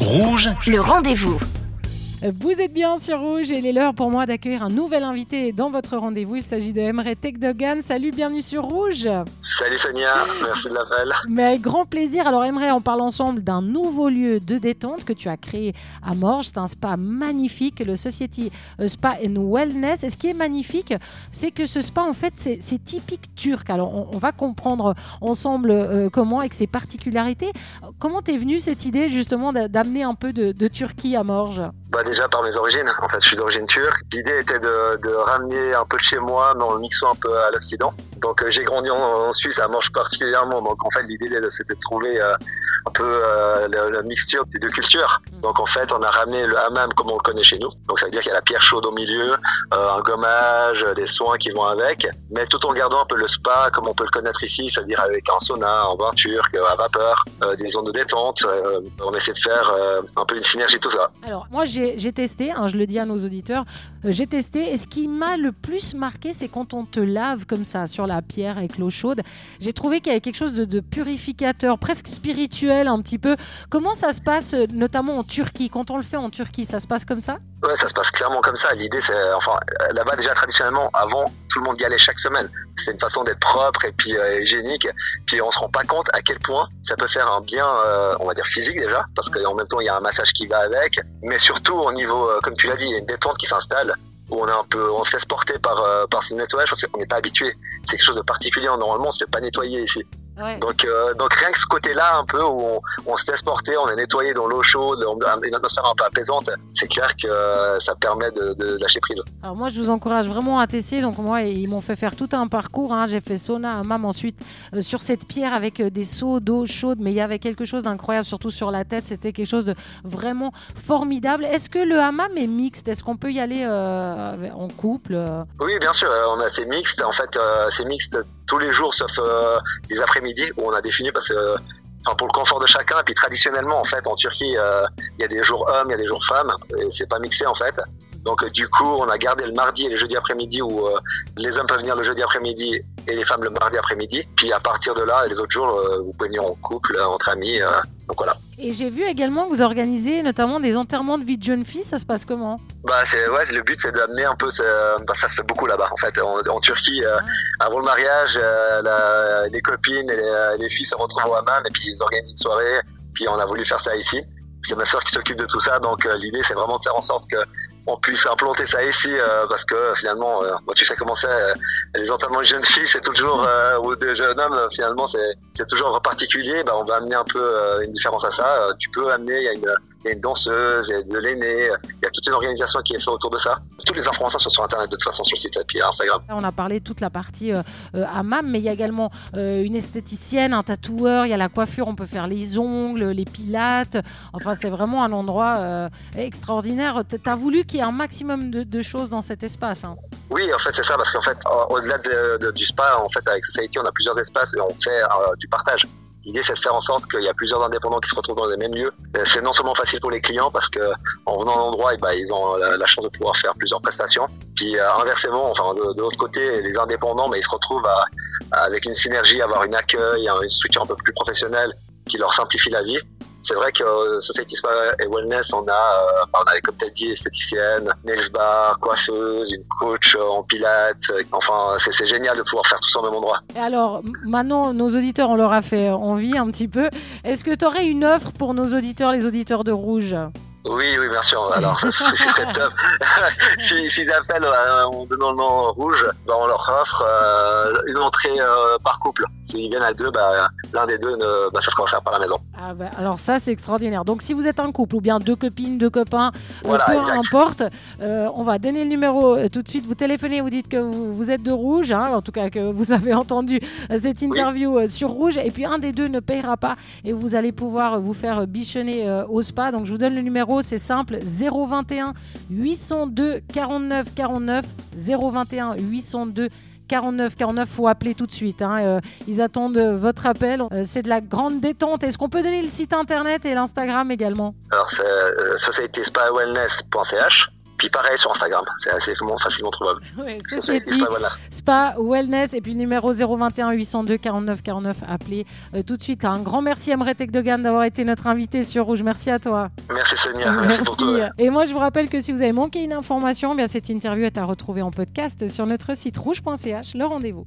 Rouge, Le rendez-vous. Vous êtes bien sur Rouge et il est l'heure pour moi d'accueillir un nouvel invité dans votre rendez-vous. Il s'agit de Emre Tekdogan. Salut, bienvenue sur Rouge. Salut Sonia, merci de l'appel. Mais avec grand plaisir. Alors Emre, on parle ensemble d'un nouveau lieu de détente que tu as créé à Morges. C'est un spa magnifique, le Society Spa and Wellness. Et ce qui est magnifique, c'est que ce spa, en fait, c'est typique turc. Alors on, on va comprendre ensemble euh, comment, avec ses particularités. Comment t'es venue cette idée justement d'a- d'amener un peu de, de Turquie à Morges? Bah déjà par mes origines, en fait je suis d'origine turque. L'idée était de, de ramener un peu de chez moi mais en le mixant un peu à l'Occident. Donc euh, j'ai grandi en, Suisse, à Morges particulièrement. Donc en fait l'idée c'était de trouver euh, un peu euh, la mixture des deux cultures. Donc en fait on a ramené le hammam comme on le connaît chez nous. Donc ça veut dire qu'il y a la pierre chaude au milieu, euh, un gommage, des soins qui vont avec, mais tout en gardant un peu le spa comme on peut le connaître ici, c'est-à-dire avec un sauna, un bain turc, euh, à vapeur, euh, des zones de détente. On essaie de faire un peu une synergie tout ça. Alors, moi, j'ai testé, hein, je le dis à nos auditeurs, j'ai testé, et ce qui m'a le plus marqué, c'est quand on te lave comme ça, sur la pierre avec l'eau chaude. J'ai trouvé qu'il y avait quelque chose de, de purificateur, presque spirituel un petit peu. Comment ça se passe, notamment en Turquie Quand on le fait en Turquie, ça se passe comme ça? Ouais, ça se passe clairement comme ça. L'idée, c'est, enfin, là-bas déjà traditionnellement, avant, tout le monde y allait chaque semaine. C'est une façon d'être propre et puis euh, hygiénique. Puis on se rend pas compte à quel point ça peut faire un bien, euh, on va dire physique déjà, parce qu'en même temps il y a un massage qui va avec, mais surtout au niveau, euh, comme tu l'as dit, il y a une détente qui s'installe où on est un peu, on se laisse porter par par ce nettoyage parce qu'on n'est pas habitué. C'est quelque chose de particulier. Normalement, on se fait pas nettoyer ici. Donc, euh, donc rien que ce côté-là, un peu où on, on se laisse porter, on est nettoyé dans l'eau chaude, on a une atmosphère un peu apaisante, c'est clair que euh, ça permet de, de lâcher prise. Alors moi, je vous encourage vraiment à tester. Donc moi, ils m'ont fait faire tout un parcours. hein. J'ai fait sauna, hammam ensuite euh, sur cette pierre avec des seaux d'eau chaude. Mais il y avait quelque chose d'incroyable, surtout sur la tête. C'était quelque chose de vraiment formidable. Est-ce que le hammam est mixte? Est-ce qu'on peut y aller en couple Oui, bien sûr, on a c'est mixte. En fait, c'est mixte tous les jours sauf euh, les après-midi où on a défini parce que pour le confort de chacun. Et puis traditionnellement, en fait, en Turquie, euh, il y a des jours hommes, il y a des jours femmes, et c'est pas mixé en fait. Donc du coup, on a gardé le mardi et le jeudi après-midi où euh, les hommes peuvent venir le jeudi après-midi et les femmes le mardi après-midi. Puis à partir de là, les autres jours, euh, vous pouvez venir en couple, euh, entre amis. donc voilà. Et j'ai vu également que vous organisez notamment des enterrements de vie de jeunes filles. Ça se passe comment? Bah c'est ouais, le but c'est d'amener un peu bah, ça se fait beaucoup là-bas en fait en, en Turquie euh, avant le mariage la- les copines et les, les filles se retrouvent au hammam et puis ils organisent une soirée puis on a voulu faire ça ici. C'est ma sœur qui s'occupe de tout ça donc euh, l'idée c'est vraiment de faire en sorte que on puisse implanter ça ici euh, parce que euh, finalement euh, bon, tu sais comment c'est euh, les enterrements de jeunes filles c'est toujours euh, ou de jeunes hommes finalement c'est toujours particulier bah, on va amener un peu une différence à ça tu peux amener il y a une il y a une danseuse, il y a de l'aîné, il y a toute une organisation qui est faite autour de ça. Toutes les informations sont sur Internet de toute façon sur le site et puis Instagram. On a parlé de toute la partie euh, euh, hammam, mais il y a également euh, une esthéticienne, un tatoueur, il y a la coiffure, on peut faire les ongles, les pilates. Enfin, c'est vraiment un endroit euh, extraordinaire. Tu as voulu qu'il y ait un maximum de, de choses dans cet espace. hein. Oui, en fait, c'est ça, parce qu'en fait, au- au-delà de- de- du spa, en fait, avec Society, on a plusieurs espaces et on fait du partage. L'idée, c'est de faire en sorte qu'il y a plusieurs indépendants qui se retrouvent dans les mêmes lieux. Euh, C'est non seulement facile pour les clients parce que en venant à l'endroit, eh ben, ils ont la, chance de pouvoir faire plusieurs prestations. Puis euh, inversement, enfin de, l'autre côté, les indépendants, ils se retrouvent avec une synergie, avoir une accueil, une structure un peu plus professionnelle qui leur simplifie la vie. C'est vrai que euh, Society Spa et Wellness, on a, euh, on a comme tu as dit, esthéticienne, nails bar, coiffeuse, une coach euh, en pilates. Enfin, c'est génial de pouvoir faire tout ça au même endroit. Et alors, maintenant, nos auditeurs, on leur a fait envie un petit peu. Est-ce que tu aurais une offre pour nos auditeurs, les auditeurs de Rouge? Oui, oui, bien sûr. Alors, c'est très top. Si- S'ils appellent euh, en donnant le nom rouge, bah, on leur offre euh, une entrée euh, par couple. S'ils viennent à deux, bah, l'un des deux, ne, bah, ça sera offert par la maison. Ah bah, alors ça c'est extraordinaire. Donc si vous êtes un couple ou bien deux copines, deux copains, euh, Voilà, peu exact. importe, euh, on va donner le numéro euh, tout de suite. Vous téléphonez, vous dites que vous, vous êtes de rouge, hein, en tout cas que vous avez entendu cette interview sur rouge, et puis un des deux ne payera pas et vous allez pouvoir vous faire bichonner au spa. Donc je vous donne le numéro, c'est simple 021 802 49 49 021 802 49 49, faut appeler tout de suite. hein, euh, ils attendent votre appel. Euh, c'est de la grande détente. Est-ce qu'on peut donner le site internet et l'Instagram également? Alors, c'est euh, societyspa-wellness.ch. Puis pareil sur Instagram, c'est assez facilement trouvable. Ouais, c'est Spa, Spa Wellness et puis numéro 021 802 49 49. Appelez euh, tout de suite. Un grand merci à Mretek Dogan d'avoir été notre invité sur Rouge. Merci à toi. Merci Sonia. Merci, pour tout, Et moi je vous rappelle que si vous avez manqué une information, eh bien cette interview est à retrouver en podcast sur notre site rouge.ch. Le rendez-vous.